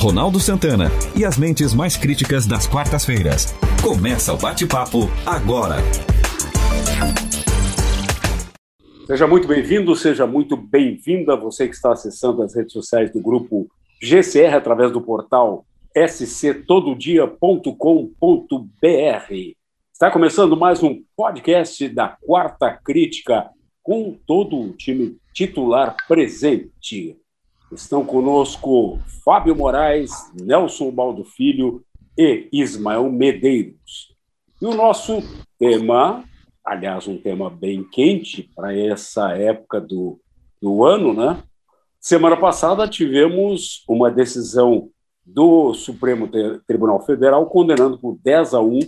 Ronaldo Santana e as mentes mais críticas das quartas-feiras. Começa o bate-papo agora. Seja muito bem-vindo, seja muito bem-vinda você que está acessando as redes sociais do grupo GCR através do portal sctododia.com.br. Está começando mais um podcast da Quarta Crítica com todo o time titular presente. Estão conosco Fábio Moraes, Nelson Baldo Filho e Ismael Medeiros. E o nosso tema, aliás, um tema bem quente para essa época do, do ano, né? Semana passada tivemos uma decisão do Supremo Tribunal Federal condenando por 10 a 1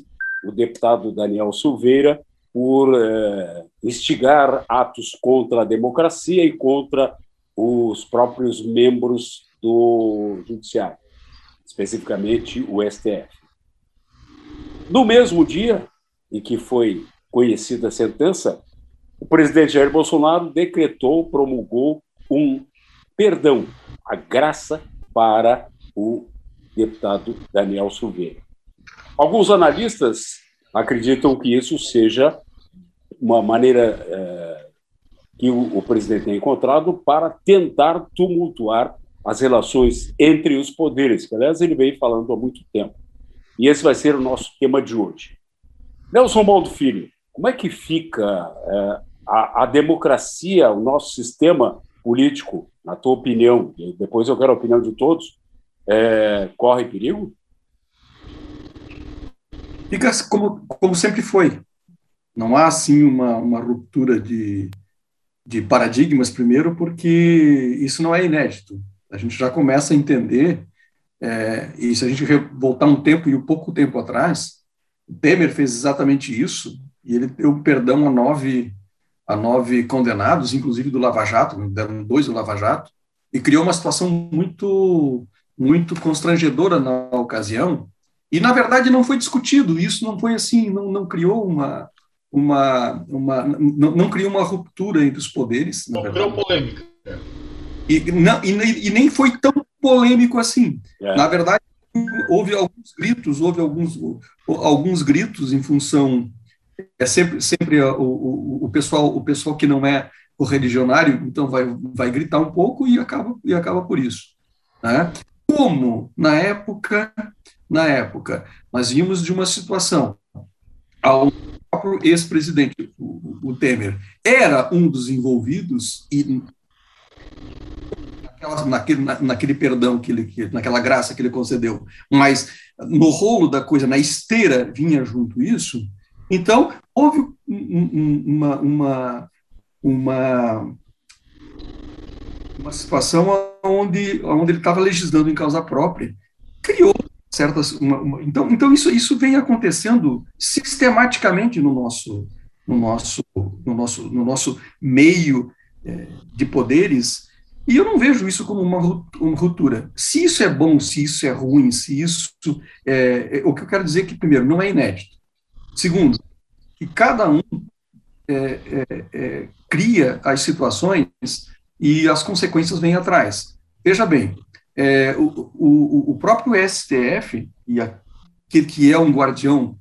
o deputado Daniel Silveira por eh, instigar atos contra a democracia e contra os próprios membros do Judiciário, especificamente o STF. No mesmo dia em que foi conhecida a sentença, o presidente Jair Bolsonaro decretou, promulgou um perdão, a graça para o deputado Daniel Silveira. Alguns analistas acreditam que isso seja uma maneira eh, que o, o presidente tem encontrado para tentar tumultuar as relações entre os poderes, que, aliás, ele vem falando há muito tempo. E esse vai ser o nosso tema de hoje. Nelson Baldo Filho, como é que fica é, a, a, democracia, o nosso sistema político, na tua opinião, e depois eu quero a opinião de todos, é, corre perigo? Fica como, como sempre foi. Não há, assim, uma, uma ruptura de, de paradigmas primeiro, porque isso não é inédito. A gente já começa a entender, é, e se a gente voltar um tempo e um pouco tempo atrás, Temer fez exatamente isso, e ele deu perdão a nove, a nove condenados, inclusive do Lava Jato, deram dois do Lava Jato, e criou uma situação muito, muito constrangedora na ocasião, e, na verdade, não foi discutido, isso não foi assim, não, não criou uma, uma, uma não, não criou uma ruptura entre os poderes. Não criou polêmica. E, não, e, e, nem foi tão polêmico assim. É. Na verdade, houve alguns gritos, houve alguns, alguns gritos em função é sempre sempre o, o, o pessoal o pessoal que não é correligionário então vai vai gritar um pouco e acaba e acaba por isso, né? Como na época na época nós vimos de uma situação ao próprio ex-presidente, o, o, Temer, era um dos envolvidos e naquela, naquele, naquele perdão que ele, naquela graça que ele concedeu, mas no rolo da coisa, na esteira, vinha junto isso. Então houve uma, uma, uma, uma situação onde, onde ele estava legislando em causa própria, criou certas uma, uma, então então isso isso vem acontecendo sistematicamente no nosso no nosso no nosso no nosso meio é, de poderes e eu não vejo isso como uma, ruptura. Se isso é bom se isso é ruim se isso é, é, o que eu quero dizer é que primeiro não é inédito. Segundo que cada um é, é, é, cria as situações e as consequências vêm atrás. Veja bem é, o, o, o, próprio STF, e a, que, que é um guardião,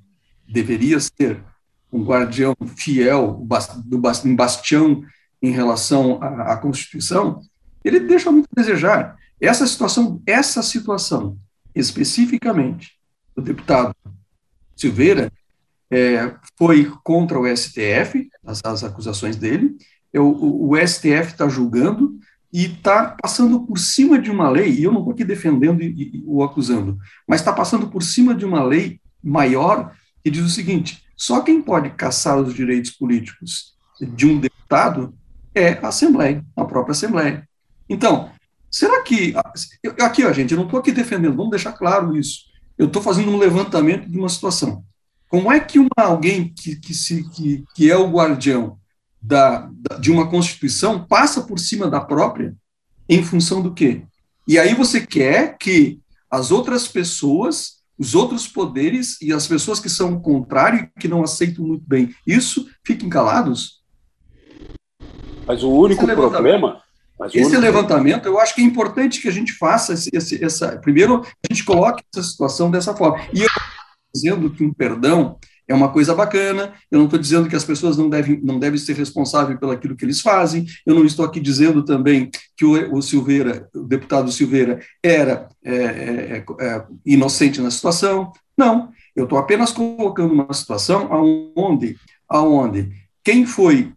deveria ser um guardião fiel, do, um bastião em relação à, à Constituição, ele deixa muito a desejar. Essa situação, essa situação especificamente do deputado Silveira é, foi contra o STF, as, as acusações dele. Eu, o, o STF está julgando, e está passando por cima de uma lei, e eu não estou aqui defendendo e, e, o acusando, mas está passando por cima de uma lei maior que diz o seguinte: só quem pode caçar os direitos políticos de um deputado é a Assembleia, a própria Assembleia. Então, será que. Aqui, ó, gente, eu não estou aqui defendendo, vamos deixar claro isso. Eu estou fazendo um levantamento de uma situação. Como é que uma, alguém que, que, se, que, que é o guardião da, da, de uma Constituição passa por cima da própria em função do quê? E aí você quer que as outras pessoas, os outros poderes e as pessoas que são contrários, que não aceitam muito bem isso, fiquem calados? Mas o único problema, Mas esse levantamento, eu acho que é importante que a gente faça esse, esse, essa. Primeiro, a gente coloque essa situação dessa forma. E eu dizendo que um perdão é uma coisa bacana. Eu não estou dizendo que as pessoas não devem, não devem ser responsáveis pelo aquilo que eles fazem. Eu não estou aqui dizendo também que o, o Silveira, o deputado Silveira, era é, é, é, é inocente na situação. Não. Eu estou apenas colocando uma situação aonde, aonde quem foi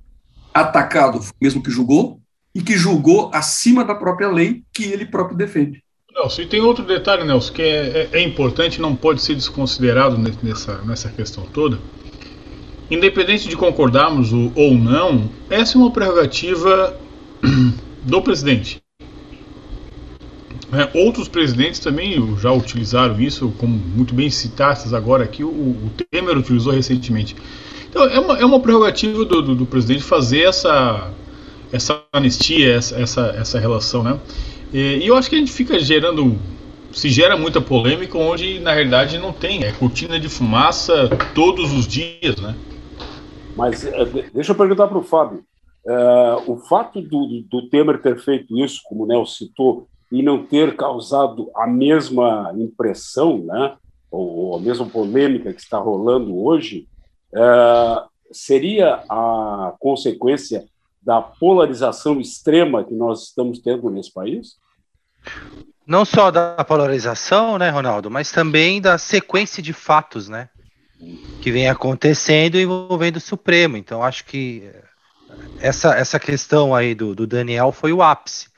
atacado foi mesmo que julgou, e que julgou acima da própria lei que ele próprio defende. Nelson, e tem outro detalhe, Nelson, que é, é, é importante, não pode ser desconsiderado nessa, nessa questão toda. Independente de concordarmos ou não, essa é uma prerrogativa do presidente. É, outros presidentes também já utilizaram isso, como muito bem citadas agora aqui, o, o Temer utilizou recentemente. Então, é uma, é uma prerrogativa do, do, do presidente fazer essa, essa anistia, essa, essa, essa relação, né? E, e, eu acho que a gente fica gerando, se gera muita polêmica, onde na realidade não tem, é cortina de fumaça todos os dias, né? Mas é, deixa eu perguntar para o Fábio, é, o fato do, do Temer ter feito isso, como o Nel citou, e não ter causado a mesma impressão, né, ou a mesma polêmica que está rolando hoje, é, seria a consequência da polarização extrema que nós estamos tendo nesse país? Não só da polarização, né, Ronaldo, mas também da sequência de fatos, né, que vem acontecendo envolvendo o Supremo. Então, acho que essa, essa questão aí do, do Daniel foi o ápice.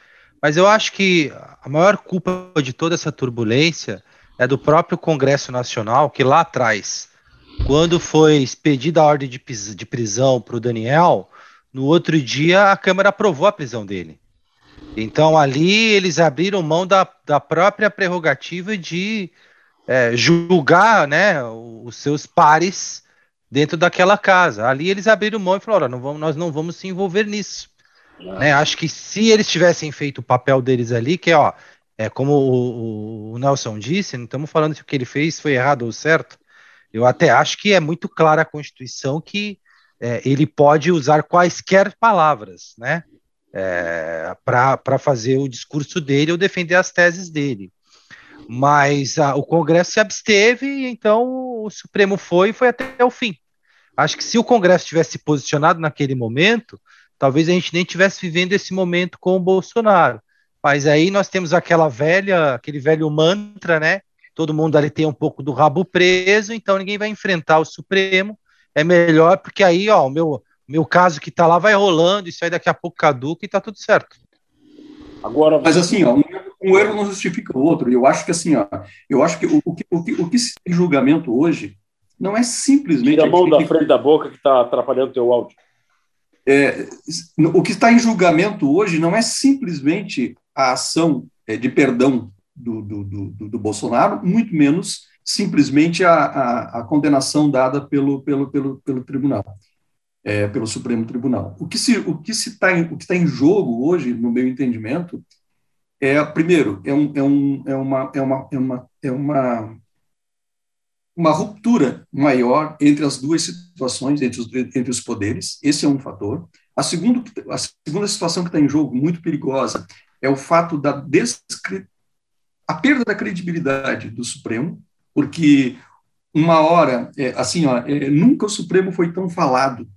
Mas eu acho que a maior culpa de toda essa turbulência é do próprio Congresso Nacional, que lá atrás, quando foi expedida a ordem de, de prisão para o Daniel, no outro dia, a Câmara aprovou a prisão dele. Então, ali, eles abriram mão da, da própria prerrogativa de é, julgar né, os seus pares dentro daquela casa. Ali, eles abriram mão e falaram: não vamos, nós não vamos se envolver nisso. Né, acho que se eles tivessem feito o papel deles ali, que ó, é como o, o Nelson disse, não estamos falando se o que ele fez foi errado ou certo. Eu até acho que é muito clara a Constituição que é, ele pode usar quaisquer palavras, né? É, para fazer o discurso dele ou defender as teses dele. Mas a, o Congresso se absteve, então o Supremo foi e foi até o fim. Acho que se o Congresso tivesse se posicionado naquele momento, talvez a gente nem tivesse vivendo esse momento com o Bolsonaro. Mas aí nós temos aquela velha, aquele velho mantra, né? Todo mundo ali tem um pouco do rabo preso, então ninguém vai enfrentar o Supremo é melhor, porque aí, ó, o meu, meu caso que tá lá vai rolando, isso aí daqui a pouco caduca e tá tudo certo. Agora, mas assim, ó, um, erro não justifica o outro. Eu acho que assim, ó, eu acho que o, o, que, o, que, o que se tem julgamento hoje não é simplesmente. Tira a mão da frente da boca que está atrapalhando o teu áudio. É, o que está em julgamento hoje não é simplesmente a ação é, de perdão do, do, do, do Bolsonaro, muito menos simplesmente a, a, a condenação dada pelo, pelo, pelo, pelo tribunal, é, pelo Supremo Tribunal. O que se o que se está o que está em jogo hoje, no meu entendimento, é primeiro é um, é, um, é uma é uma é uma é uma uma ruptura maior entre as duas situações, entre os, entre os poderes, esse é um fator. A, segundo, a segunda situação que está em jogo, muito perigosa, é o fato da a perda da credibilidade do Supremo, porque uma hora, é, assim, ó, é, nunca o Supremo foi tão falado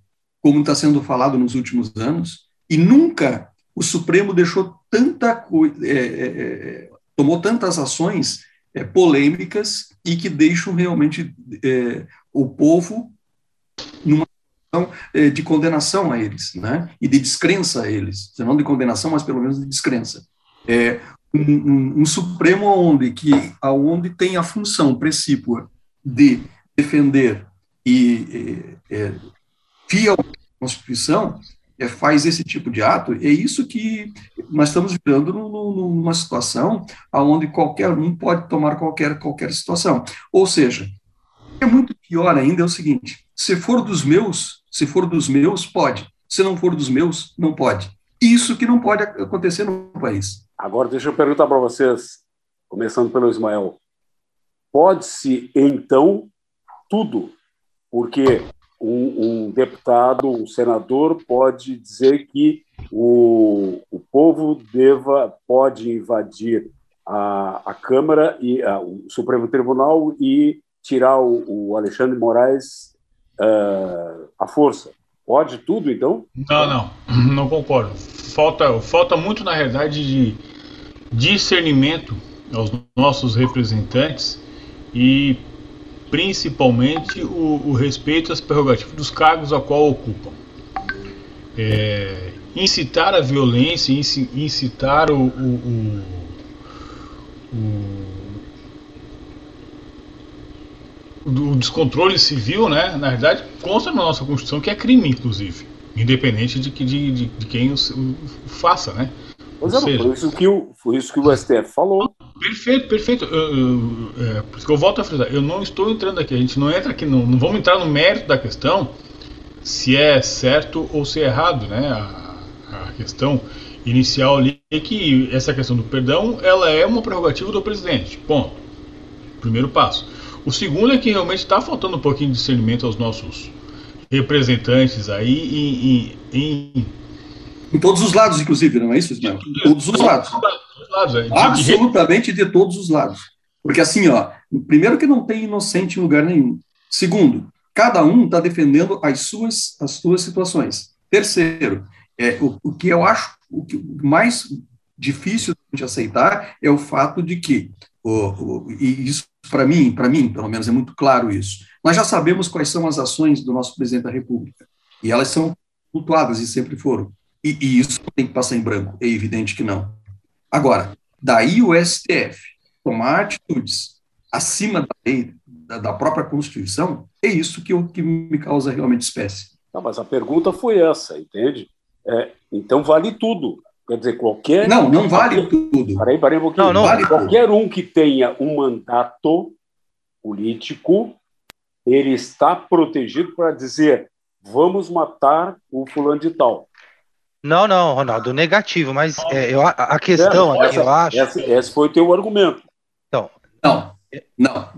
como está sendo falado nos últimos anos, e nunca o Supremo deixou tanta coisa, é, é, é, tomou tantas ações é, polêmicas e que deixam realmente o povo numa situação de condenação a eles, né? E de descrença a eles, não de condenação, mas pelo menos de descrença. É, um, um, um, Supremo onde, que, aonde tem a função precípua de defender e é, é, fiel à Constituição, é, faz esse tipo de ato, é isso que nós estamos vivendo numa situação onde qualquer um pode tomar qualquer, qualquer situação. Ou seja, é muito pior ainda é o seguinte, se for dos meus, se for dos meus, pode. Se não for dos meus, não pode. Isso que não pode acontecer no país. Agora, deixa eu perguntar para vocês, começando pelo Ismael. Pode-se, então, tudo, porque um, um, deputado, um senador pode dizer que o, o povo deva, pode invadir a, a Câmara e a, o Supremo Tribunal e tirar o, o Alexandre Moraes uh, à força. Pode tudo, então? Não, não, não concordo. Falta, falta muito, na realidade, de discernimento aos nossos representantes e principalmente o, o respeito às prerrogativas dos cargos a qual ocupam. É, incitar a violência, incitar o, o, o, o descontrole civil, né? Na verdade, consta na nossa Constituição que é crime, inclusive, independente de, de, de, de quem o, faça, né? Pois é, foi isso, que o, foi isso que o STF falou. Perfeito, perfeito. Eu, eu, é, por isso que eu volto a frisar, eu não estou entrando aqui, a gente não entra aqui, não, não vamos entrar no mérito da questão se é certo ou se é errado, né? A, a questão inicial ali é que essa questão do perdão, ela é uma prerrogativa do presidente, ponto. Primeiro passo. O segundo é que realmente está faltando um pouquinho de discernimento aos nossos representantes aí em, em, em em todos os lados, inclusive, não é isso, Ismael? Todos os lados. É. Absolutamente de todos os lados. Porque assim, ó, primeiro que não tem inocente em lugar nenhum. Segundo, cada um está defendendo as suas, as suas situações. Terceiro, é, o, o que eu acho o que mais difícil de aceitar é o fato de que, o, o, e isso para mim, para mim, pelo menos é muito claro isso. Nós já sabemos quais são as ações do nosso presidente da República e elas são flutuadas e sempre foram. E, e, isso tem que passar em branco, é evidente que não. Agora, daí o STF tomar atitudes acima da lei, da, da própria Constituição, é isso que, que me causa realmente espécie. Não, mas a pergunta foi essa, entende? É, então vale tudo. Quer dizer, qualquer. Não, não vale tudo. Peraí, peraí um pouquinho. Não, não vale qualquer tudo. um que tenha um mandato político, ele está protegido para dizer: vamos matar o fulano de tal. Não, não, Ronaldo, negativo, mas é, eu, a questão é, aqui, eu acho. Esse, esse foi o teu argumento. Então. Não, não.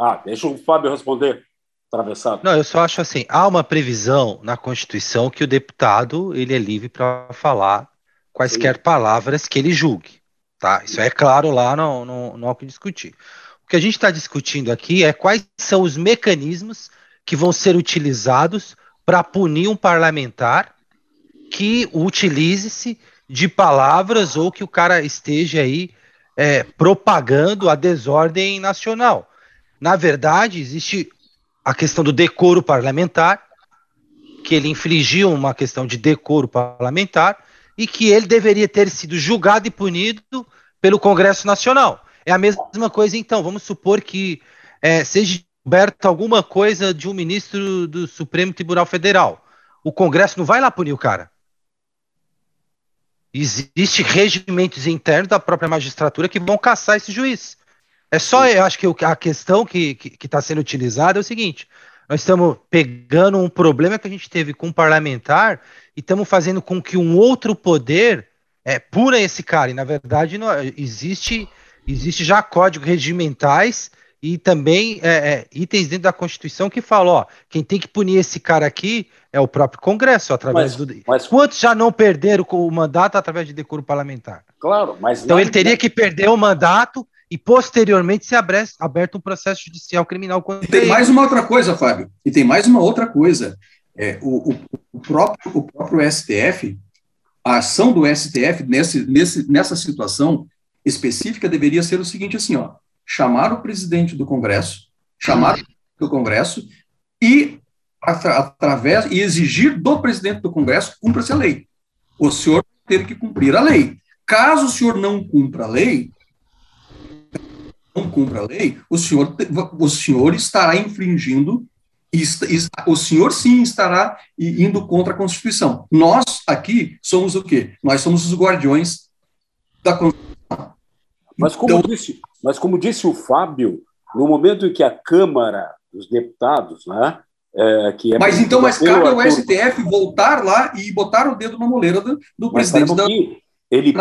Ah, deixa o Fábio responder. Atravessado. Não, eu só acho assim, há uma previsão na Constituição que o deputado ele é livre para falar quaisquer Sim. palavras que ele julgue, tá? Isso é claro lá, não, não, não há o que discutir. O que a gente está discutindo aqui é quais são os mecanismos que vão ser utilizados para punir um parlamentar que utilize-se de palavras ou que o cara esteja aí é, propagando a desordem nacional. Na verdade, existe a questão do decoro parlamentar, que ele infligiu uma questão de decoro parlamentar e que ele deveria ter sido julgado e punido pelo Congresso Nacional. É a mesma coisa, então, vamos supor que é, seja descoberta alguma coisa de um ministro do Supremo Tribunal Federal. O Congresso não vai lá punir o cara. Existem regimentos internos da própria magistratura que vão caçar esse juiz. É só, eu acho que a questão que está sendo utilizada é o seguinte: nós estamos pegando um problema que a gente teve com um parlamentar e estamos fazendo com que um outro poder é, pura esse cara. E na verdade não, existe, existe já códigos regimentais e também é, é, itens dentro da Constituição que falam, ó, quem tem que punir esse cara aqui é o próprio Congresso, através mas, do. Mas... Quantos já não perderam o mandato através de decoro parlamentar? Claro, mas. Então ele teria que perder o mandato e posteriormente ser aberto um processo judicial criminal. E tem mais uma outra coisa, Fábio. E tem mais uma outra coisa. É, o, o, o, próprio, o próprio STF, a ação do STF nesse, nesse, nessa situação específica deveria ser o seguinte assim, ó chamar o presidente do Congresso, chamar o Congresso e através e exigir do presidente do Congresso cumpra-se a lei. O senhor ter que cumprir a lei. Caso o senhor não cumpra a lei, não cumpra a lei, o senhor, o senhor estará infringindo, o senhor sim estará indo contra a Constituição. Nós aqui somos o quê? Nós somos os guardiões da Constituição. Mas como, então, disse, mas como disse o Fábio, no momento em que a Câmara dos Deputados, né, é, que é mas então, mas cabe ao STF voltar lá e botar o dedo na moleira do, do presidente da ele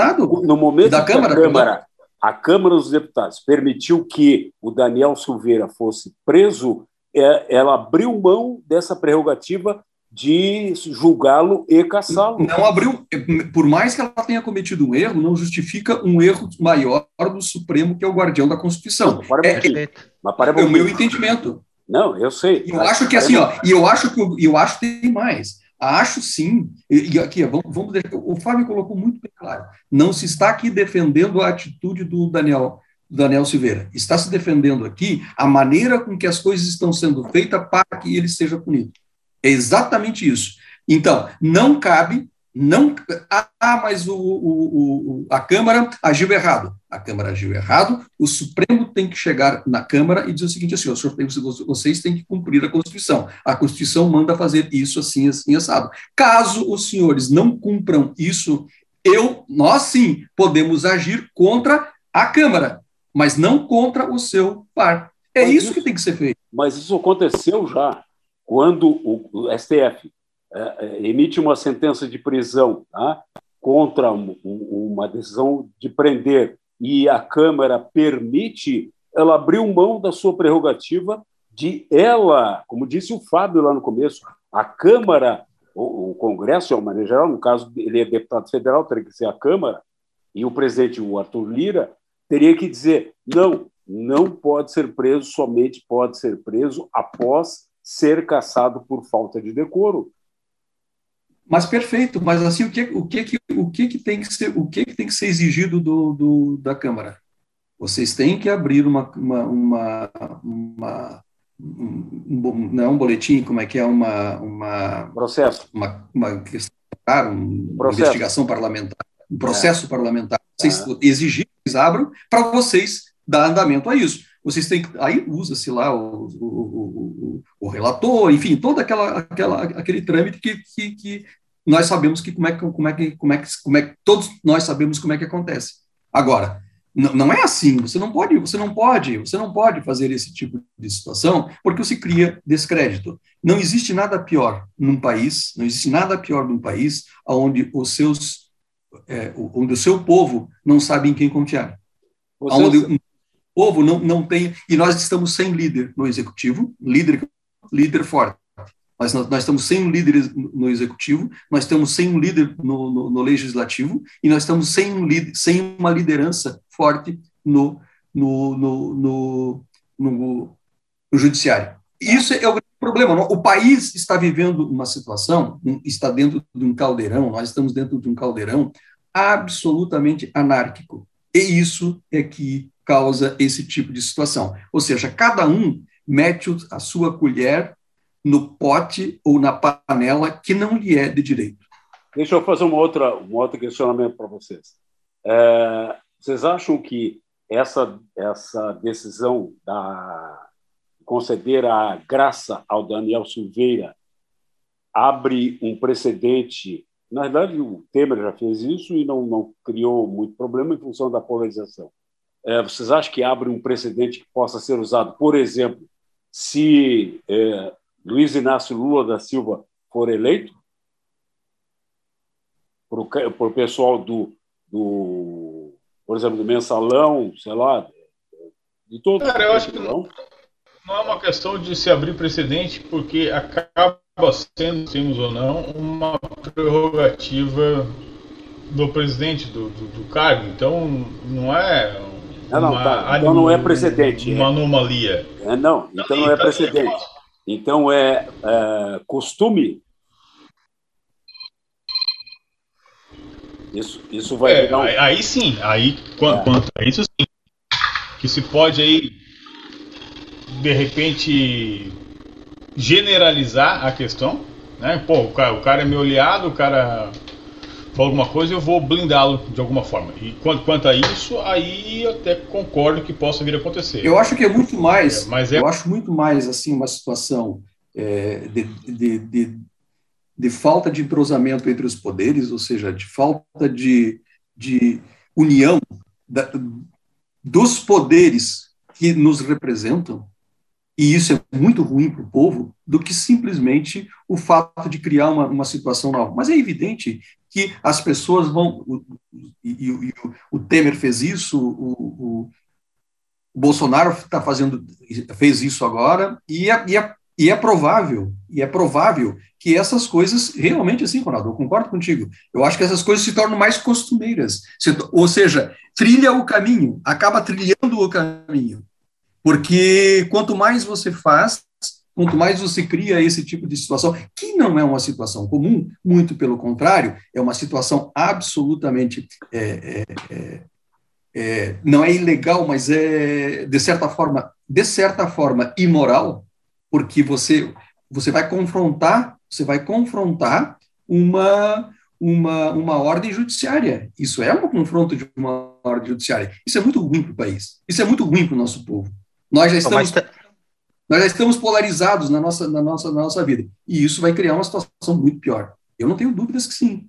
no momento da Câmara, a Câmara, a Câmara dos Deputados permitiu que o Daniel Silveira fosse preso, é, ela abriu mão dessa prerrogativa de julgá-lo e caçá-lo. Não abriu, por mais que ela tenha cometido um erro, não justifica um erro maior do Supremo, que é o guardião da Constituição. Não, é, é, é o meu entendimento. Não, eu sei. Eu acho que assim, ó, e eu acho que eu acho que tem mais. Acho sim, e aqui, vamos, vamos o Fábio colocou muito bem claro, não se está aqui defendendo a atitude do Daniel, Daniel Silveira, está se defendendo aqui a maneira com que as coisas estão sendo feitas para que ele seja punido. É exatamente isso. Então, não cabe, não. Ah, mas o, o, o, a Câmara agiu errado. A Câmara agiu errado, o Supremo tem que chegar na Câmara e dizer o seguinte: assim, o senhor tem, vocês têm que cumprir a Constituição. A Constituição manda fazer isso assim, assim, assado. Caso os senhores não cumpram isso, eu, nós sim podemos agir contra a Câmara, mas não contra o seu par. É isso, isso que tem que ser feito. Mas isso aconteceu já quando o, STF é, é, emite uma sentença de prisão tá, contra um, uma decisão de prender e a Câmara permite, ela abriu mão da sua prerrogativa de ela, como disse o Fábio lá no começo, a Câmara, o, o Congresso, de uma maneira geral, no caso, ele é deputado federal, teria que ser a Câmara, e o presidente, o Arthur Lira, teria que dizer: não, não pode ser preso, somente pode ser preso após ser caçado por falta de decoro. Mas perfeito, mas assim o que o que o que, que tem que ser o que, que tem que ser exigido do, do da Câmara? Vocês têm que abrir uma uma, uma, uma um, não é um boletim, como é que é uma uma processo, uma, uma questão, uma processo. investigação parlamentar, um processo é. parlamentar. Vocês é. exigir que eles abram para vocês dar andamento a isso vocês têm aí usa-se lá o, o, o, o, relator, enfim, todo aquela, aquela, aquele trâmite que, que, que, nós sabemos que como é que como é que como é que como é que todos nós sabemos como é que acontece. Agora, não é assim. Você não pode, você não pode, você não pode fazer esse tipo de situação porque você cria descrédito. Não existe nada pior num país, não existe nada pior num país onde os seus, é, onde o seu povo não sabe em quem confiar. Você, onde povo não, não tem. E nós estamos sem líder no executivo, líder, líder forte. Nós, nós estamos sem um líder no executivo, nós estamos sem um líder no, no, no legislativo e nós estamos sem, um líder, sem uma liderança forte no, no, no, no, no judiciário. Isso é o grande problema. O país está vivendo uma situação, está dentro de um caldeirão, nós estamos dentro de um caldeirão absolutamente anárquico. E isso é que causa esse tipo de situação. Ou seja, cada um mete a sua colher no pote ou na panela que não lhe é de direito. Deixa eu fazer uma outra, um outro questionamento para vocês. É, vocês acham que essa, essa decisão da conceder a graça ao Daniel Silveira abre um precedente? Na verdade, o Temer já fez isso e não, não criou muito problema em função da polarização. É, vocês acham que abre um precedente que possa ser usado, por exemplo, se é, Luiz Inácio Lula da Silva for eleito? Para o pessoal do, do, por exemplo, do mensalão, sei lá, de todo. Cara, eu acho que não, não é uma questão de se abrir precedente, porque acaba sendo, temos ou não, uma prerrogativa do presidente do, do, do cargo. Então, não é não, não, tá. Então não é precedente. Uma anomalia. É, não, então não é precedente. Então é, é costume. Isso, isso vai. É, um... aí, aí, sim, aí quanto, é. quanto a isso sim. Que se pode aí de repente generalizar a questão, né? Pô, o cara, o cara é meu aliado, o cara for alguma coisa, eu vou blindá-lo de alguma forma. E quanto, quanto a isso, aí eu até concordo que possa vir a acontecer. Eu acho que é muito mais, é, mas é... eu acho muito mais assim uma situação é, de, de, de, de, falta de entrosamento entre os poderes, ou seja, de falta de, de união da, dos poderes que nos representam, e isso é muito ruim para o povo, do que simplesmente o fato de criar uma, uma situação nova. Mas é evidente que as pessoas vão. E, e, e o, Temer fez isso, o, O Bolsonaro está fazendo, fez isso agora, e é, e, é, e é provável, e é provável que essas coisas, realmente assim, Ronaldo, eu concordo contigo, eu acho que essas coisas se tornam mais costumeiras, se, ou seja, trilha o caminho, acaba trilhando o caminho, porque quanto mais você faz, quanto mais você cria esse tipo de situação, que não é uma situação comum, muito pelo contrário, é uma situação absolutamente. É, é, é, é, não é ilegal, mas é, de certa forma, de certa forma, imoral, porque você, você vai confrontar, você vai confrontar uma, uma, uma ordem judiciária. Isso é um confronto de uma ordem judiciária. Isso é muito ruim para o país. Isso é muito ruim para o nosso povo. Nós já estamos. Nós já estamos polarizados na nossa, na, nossa, na nossa vida. E isso vai criar uma situação muito pior. Eu não tenho dúvidas que sim.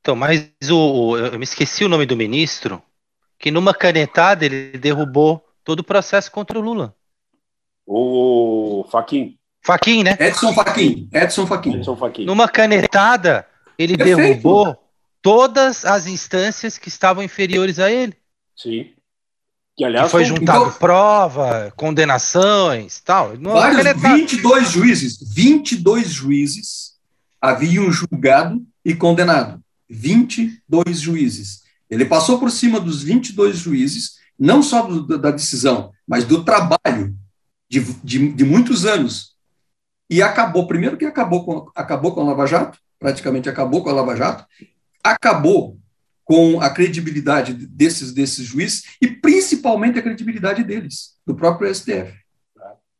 Então, mas o, eu me esqueci o nome do ministro, que numa canetada ele derrubou todo o processo contra o Lula. O Faquin. Faquin, né? Edson Faquin. Edson Faquin. Edson Faquin. Numa canetada, ele Perfeito. derrubou todas as instâncias que estavam inferiores a ele. Sim. Que, aliás, que foi juntado então, prova, condenações tal. Vários, 22 juízes, 22 juízes haviam julgado e condenado. 22 juízes. Ele passou por cima dos 22 juízes, não só do, da decisão, mas do trabalho de, de, de, muitos anos. E acabou, primeiro que acabou com, acabou com a Lava Jato, praticamente acabou com a Lava Jato, acabou com a credibilidade desses, desses juízes e principalmente a credibilidade deles, do próprio STF,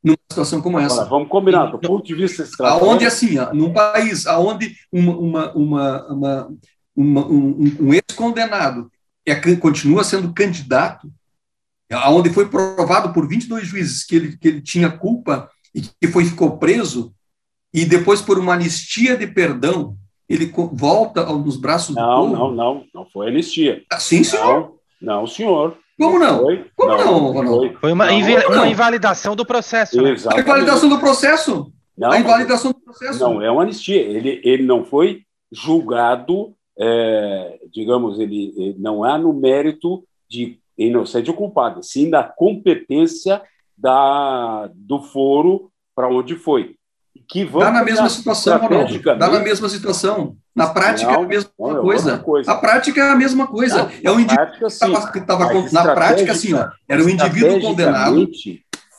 numa situação como essa. Agora, vamos combinar, do ponto de vista estratégico. Aonde, assim, num país onde uma, uma, uma, uma um, um ex-condenado é, continua sendo candidato, aonde foi provado por 22 juízes que ele, que ele tinha culpa e que foi, ficou preso, e depois por uma anistia de perdão, ele volta nos braços não, do povo? Não, não, não foi anistia. Ah, sim, senhor. Não, não senhor. Como não? Foi, Como não? não foi. foi uma, invi uma invalidação do processo. Né? A invalidação do processo? Não, a invalidação do processo. Não, é uma anistia. Ele, ele não foi julgado, é, digamos, ele, ele, não há no mérito de inocente ou culpado, sim da competência da, do foro para onde foi que vão. Dá na mesma situação, Ronaldo. Dá na mesma situação. Na prática não, é a mesma não, é coisa. coisa. A prática é a mesma coisa. Não, é um indivíduo que estava na prática assim, ó, era um indivíduo condenado.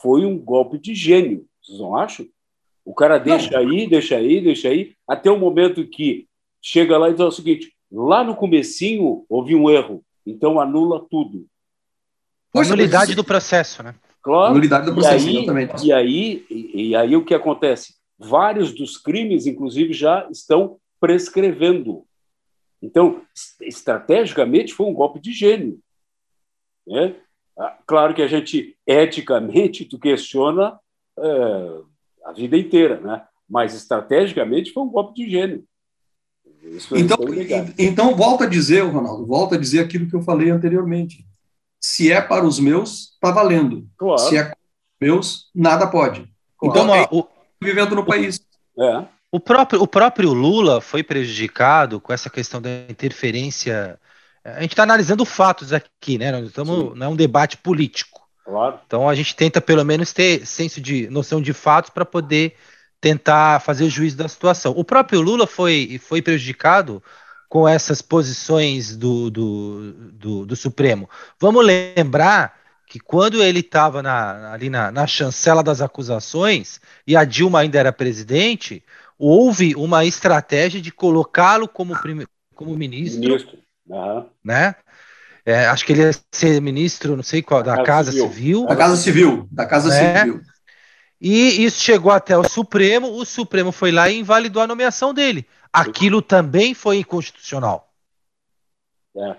Foi um golpe de gênio, vocês não acham? O cara deixa aí, deixa aí, deixa aí, até o momento que chega lá e diz o seguinte: lá no comecinho houve um erro, então anula tudo. Poxa, a nulidade do processo, né? Claro. Nulidade do processo, e aí, exatamente. E aí, e, e aí o que acontece? Vários dos crimes, inclusive, já estão prescrevendo. Então, estrategicamente, foi um golpe de gênio. Né? Ah, claro que a gente, eticamente, tu questiona é, a vida inteira, né? mas estrategicamente foi um golpe de gênio. então, então, volta a dizer, Ronaldo, volta a dizer aquilo que eu falei anteriormente. Se é para os meus, está valendo. Claro. Se é para os meus, nada pode. Claro. Então, é, o, vivendo no país. É. O próprio, o próprio Lula foi prejudicado com essa questão da interferência. A gente está analisando fatos aqui, né? Nós estamos, não é um debate político. Claro. Então a gente tenta pelo menos ter senso de noção de fatos para poder tentar fazer o juízo da situação. O próprio Lula foi, foi prejudicado com essas posições do, do, do, do Supremo. Vamos lembrar que quando ele estava ali na, na chancela das acusações e a Dilma ainda era presidente, houve uma estratégia de colocá-lo como, como ministro, ministro. Uhum. né? É, acho que ele ia ser ministro, não sei qual, da, da Casa, Civil. Civil. Da Casa Civil, da Casa né? Civil. E isso chegou até o Supremo, o Supremo foi lá e invalidou a nomeação dele. Aquilo também foi inconstitucional. É.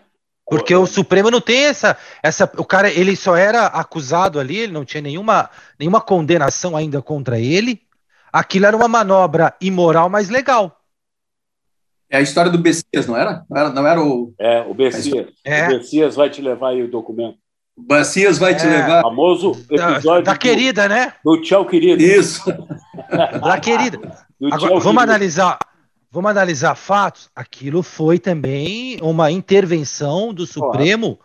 Porque o Supremo não tem essa, essa. O cara, ele só era acusado ali, ele não tinha nenhuma, nenhuma condenação ainda contra ele. Aquilo era uma manobra imoral, mas legal. É a história do Bessias, não era? Não era, não era o. É, o Bessias. É. O Bessias vai te levar aí o documento. O Bessias vai é. te levar. O famoso episódio. Da, da querida, né? Do tchau, querido. Isso. da querida. Agora, vamos querido. analisar vamos analisar fatos, aquilo foi também uma intervenção do Supremo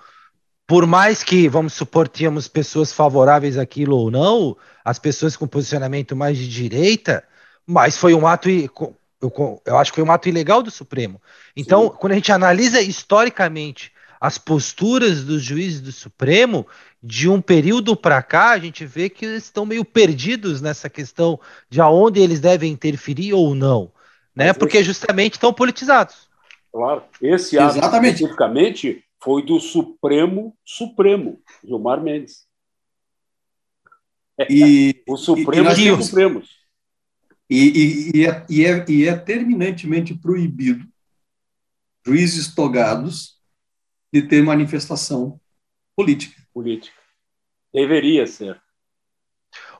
por mais que, vamos supor, tínhamos pessoas favoráveis àquilo ou não, as pessoas com posicionamento mais de direita, mas foi um ato, eu, eu acho que foi um ato ilegal do Supremo. Então, Sim. quando a gente analisa historicamente as posturas dos juízes do Supremo, de um período para cá, a gente vê que eles estão meio perdidos nessa questão de aonde eles devem interferir ou não, né? Porque justamente estão politizados. Claro. Esse ato Exatamente. especificamente foi do Supremo Supremo, Gilmar Mendes. E, o Supremo e, e Supremos. E, e, é, e, é, e é terminantemente proibido juízes togados de ter manifestação política. Política. Deveria ser.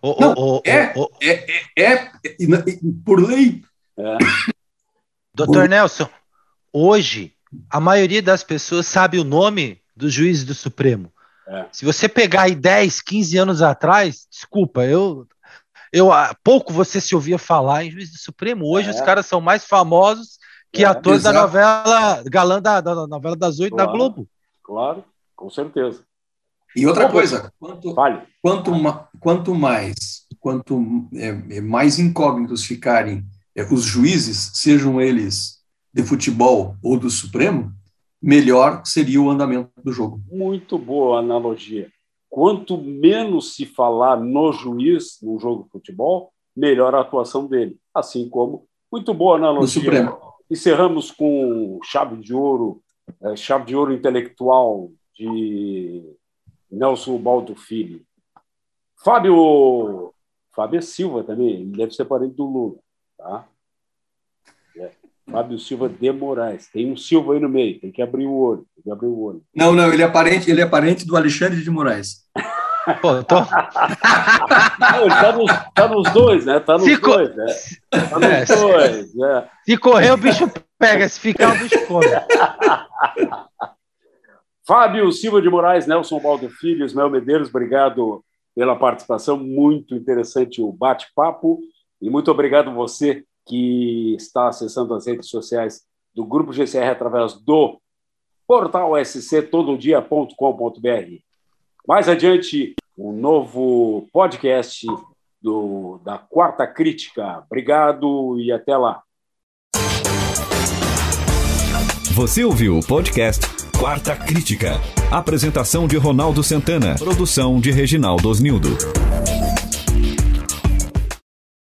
Não, é, é, é, é, por lei. Doutor Nelson, hoje a maioria das pessoas sabe o nome dos juízes do Supremo. É. Se você pegar aí 10, 15 anos atrás, desculpa, eu, eu pouco você se ouvia falar em juiz do Supremo. Hoje é. os caras são mais famosos que é, atores exato. da novela, galã da, da novela das oito claro, da Globo. Claro, com certeza. E outra coisa, quanto, quanto, quanto mais, quanto é, é, mais incógnitos ficarem é, os juízes, sejam eles de futebol ou do Supremo, melhor seria o andamento do jogo. Muito boa analogia. Quanto menos se falar no juiz no jogo de futebol, melhor a atuação dele. Assim como, muito boa analogia. No Supremo. Encerramos com chave de ouro, é, chave de ouro intelectual de Nelson Baldo Filho. Fábio, Fábio Silva também, ele deve ser parente do Lula, tá? Fábio Silva de Moraes. Tem um Silva aí no meio, tem que abrir o olho. Tem que abrir o olho. Não, não, ele é parente, ele é parente do Alexandre de Moraes. Pô, tô... não, ele tá nos, tá nos, dois, né? Tá nos se dois, né? Tá nos é, dois. É. Se correr, o bicho pega, se ficar, o bicho come. Fábio Silva de Moraes, Nelson Baldo Filho, Ismael Medeiros, obrigado pela participação. Muito interessante o bate-papo. E muito obrigado você que está acessando as redes sociais do Grupo GCR através do portal sctododia.com.br. Mais adiante, um novo podcast do, da Quarta Crítica. Obrigado e até lá. Você ouviu o podcast Quarta Crítica. Apresentação de Ronaldo Santana. Produção de Reginaldo Osnildo.